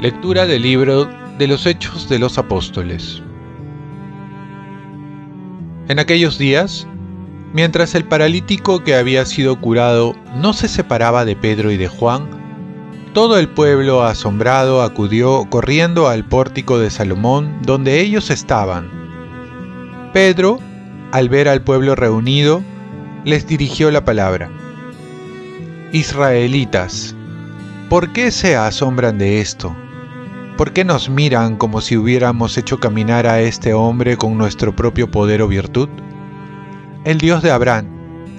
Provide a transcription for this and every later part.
Lectura del libro de los Hechos de los Apóstoles. En aquellos días, mientras el paralítico que había sido curado no se separaba de Pedro y de Juan, todo el pueblo asombrado acudió corriendo al pórtico de Salomón donde ellos estaban. Pedro, al ver al pueblo reunido, les dirigió la palabra. Israelitas, ¿por qué se asombran de esto? ¿Por qué nos miran como si hubiéramos hecho caminar a este hombre con nuestro propio poder o virtud? El Dios de Abraham,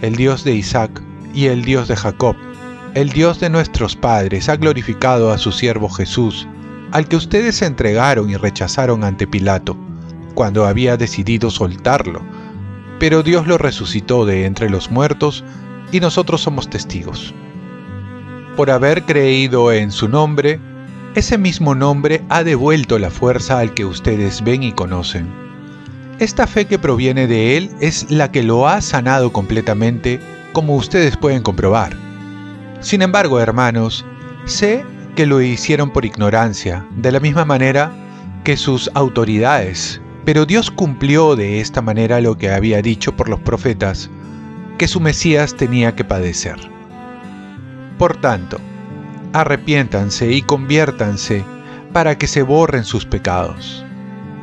el Dios de Isaac y el Dios de Jacob, el Dios de nuestros padres ha glorificado a su siervo Jesús, al que ustedes entregaron y rechazaron ante Pilato, cuando había decidido soltarlo. Pero Dios lo resucitó de entre los muertos y nosotros somos testigos. Por haber creído en su nombre, ese mismo nombre ha devuelto la fuerza al que ustedes ven y conocen. Esta fe que proviene de Él es la que lo ha sanado completamente, como ustedes pueden comprobar. Sin embargo, hermanos, sé que lo hicieron por ignorancia, de la misma manera que sus autoridades, pero Dios cumplió de esta manera lo que había dicho por los profetas, que su Mesías tenía que padecer. Por tanto, arrepiéntanse y conviértanse para que se borren sus pecados.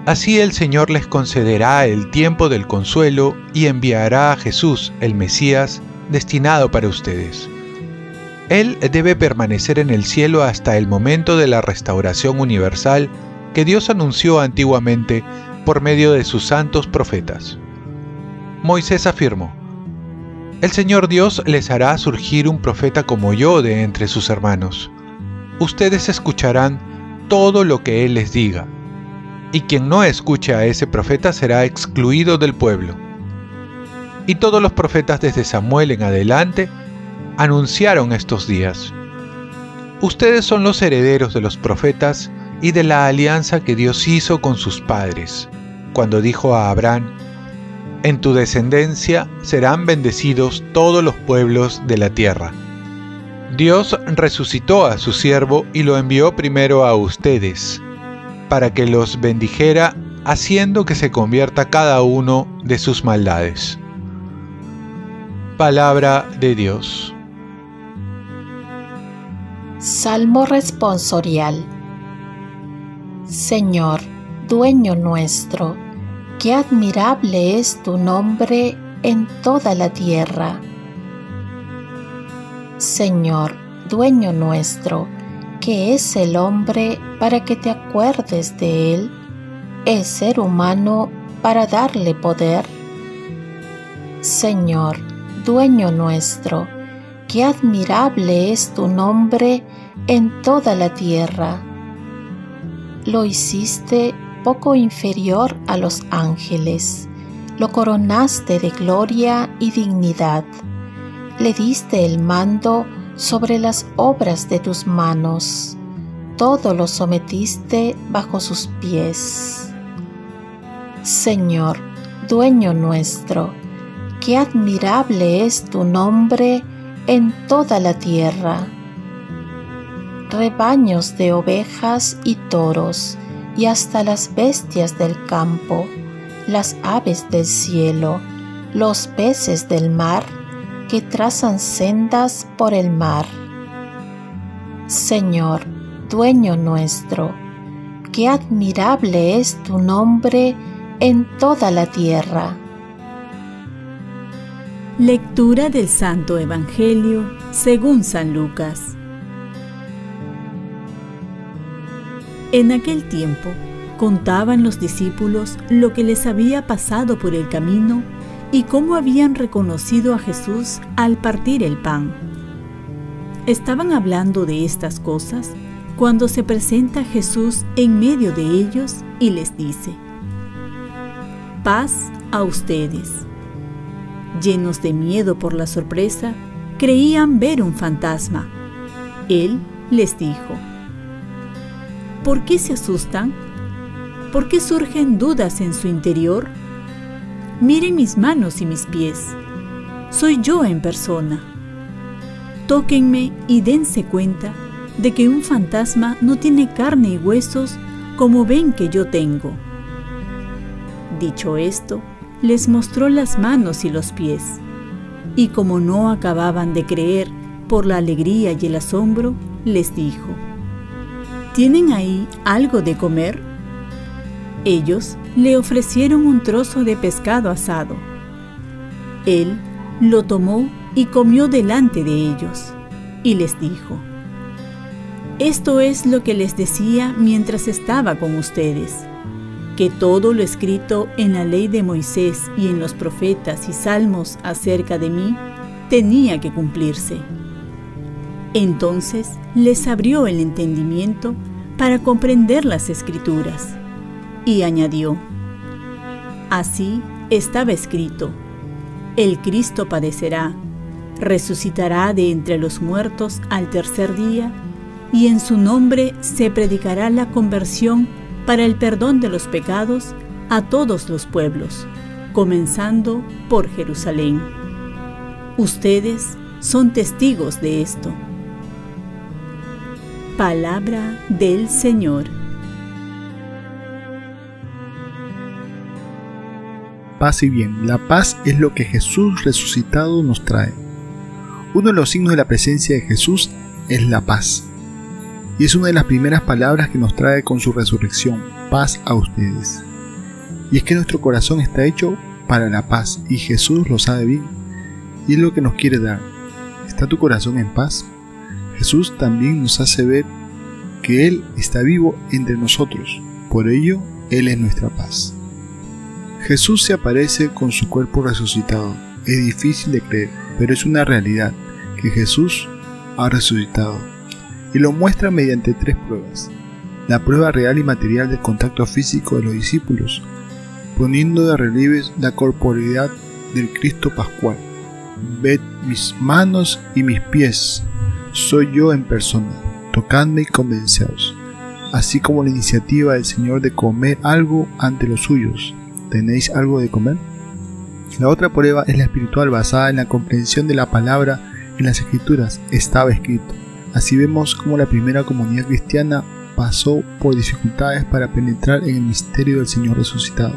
Así el Señor les concederá el tiempo del consuelo y enviará a Jesús, el Mesías, destinado para ustedes. Él debe permanecer en el cielo hasta el momento de la restauración universal que Dios anunció antiguamente por medio de sus santos profetas. Moisés afirmó, el Señor Dios les hará surgir un profeta como yo de entre sus hermanos. Ustedes escucharán todo lo que Él les diga, y quien no escuche a ese profeta será excluido del pueblo. Y todos los profetas desde Samuel en adelante anunciaron estos días. Ustedes son los herederos de los profetas y de la alianza que Dios hizo con sus padres, cuando dijo a Abraham, en tu descendencia serán bendecidos todos los pueblos de la tierra. Dios resucitó a su siervo y lo envió primero a ustedes, para que los bendijera haciendo que se convierta cada uno de sus maldades. Palabra de Dios. Salmo responsorial. Señor, dueño nuestro, Qué admirable es tu nombre en toda la tierra. Señor, dueño nuestro, ¿qué es el hombre para que te acuerdes de él? ¿Es ser humano para darle poder? Señor, dueño nuestro, qué admirable es tu nombre en toda la tierra. Lo hiciste poco inferior a los ángeles, lo coronaste de gloria y dignidad, le diste el mando sobre las obras de tus manos, todo lo sometiste bajo sus pies. Señor, dueño nuestro, qué admirable es tu nombre en toda la tierra. Rebaños de ovejas y toros, y hasta las bestias del campo, las aves del cielo, los peces del mar que trazan sendas por el mar. Señor, dueño nuestro, qué admirable es tu nombre en toda la tierra. Lectura del Santo Evangelio según San Lucas. En aquel tiempo contaban los discípulos lo que les había pasado por el camino y cómo habían reconocido a Jesús al partir el pan. Estaban hablando de estas cosas cuando se presenta Jesús en medio de ellos y les dice, paz a ustedes. Llenos de miedo por la sorpresa, creían ver un fantasma. Él les dijo, ¿Por qué se asustan? ¿Por qué surgen dudas en su interior? Miren mis manos y mis pies. Soy yo en persona. Tóquenme y dense cuenta de que un fantasma no tiene carne y huesos como ven que yo tengo. Dicho esto, les mostró las manos y los pies, y como no acababan de creer por la alegría y el asombro, les dijo, ¿Tienen ahí algo de comer? Ellos le ofrecieron un trozo de pescado asado. Él lo tomó y comió delante de ellos, y les dijo, Esto es lo que les decía mientras estaba con ustedes, que todo lo escrito en la ley de Moisés y en los profetas y salmos acerca de mí tenía que cumplirse. Entonces les abrió el entendimiento para comprender las escrituras, y añadió, Así estaba escrito, el Cristo padecerá, resucitará de entre los muertos al tercer día, y en su nombre se predicará la conversión para el perdón de los pecados a todos los pueblos, comenzando por Jerusalén. Ustedes son testigos de esto. Palabra del Señor. Paz y bien, la paz es lo que Jesús resucitado nos trae. Uno de los signos de la presencia de Jesús es la paz. Y es una de las primeras palabras que nos trae con su resurrección, paz a ustedes. Y es que nuestro corazón está hecho para la paz y Jesús lo sabe bien. Y es lo que nos quiere dar. ¿Está tu corazón en paz? Jesús también nos hace ver que Él está vivo entre nosotros, por ello Él es nuestra paz. Jesús se aparece con su cuerpo resucitado. Es difícil de creer, pero es una realidad que Jesús ha resucitado y lo muestra mediante tres pruebas. La prueba real y material del contacto físico de los discípulos, poniendo de relieve la corporeidad del Cristo Pascual. Ved mis manos y mis pies, soy yo en persona, tocadme y convenceos, así como la iniciativa del Señor de comer algo ante los suyos. ¿Tenéis algo de comer? La otra prueba es la espiritual basada en la comprensión de la palabra en las escrituras. Estaba escrito. Así vemos cómo la primera comunidad cristiana pasó por dificultades para penetrar en el misterio del Señor resucitado.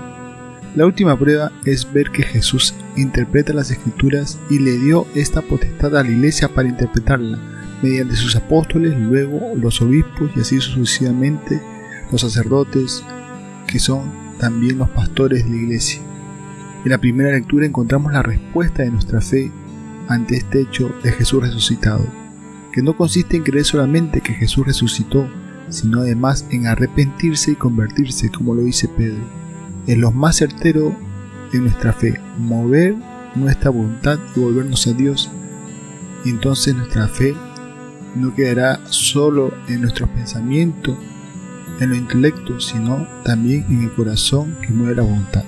La última prueba es ver que Jesús interpreta las escrituras y le dio esta potestad a la iglesia para interpretarla mediante sus apóstoles, luego los obispos y así sucesivamente los sacerdotes, que son también los pastores de la iglesia. En la primera lectura encontramos la respuesta de nuestra fe ante este hecho de Jesús resucitado, que no consiste en creer solamente que Jesús resucitó, sino además en arrepentirse y convertirse, como lo dice Pedro. Es lo más certero en nuestra fe, mover nuestra voluntad y volvernos a Dios, y entonces nuestra fe no quedará solo en nuestros pensamientos, en lo intelecto, sino también en el corazón que mueve la voluntad.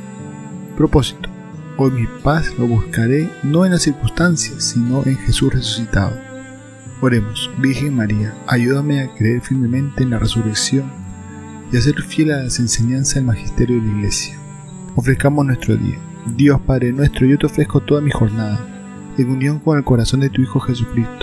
Propósito. Hoy mi paz lo buscaré no en las circunstancias, sino en Jesús resucitado. Oremos, Virgen María, ayúdame a creer firmemente en la resurrección y a ser fiel a las enseñanzas del magisterio de la Iglesia. Ofrezcamos nuestro día. Dios Padre nuestro, yo te ofrezco toda mi jornada, en unión con el corazón de tu Hijo Jesucristo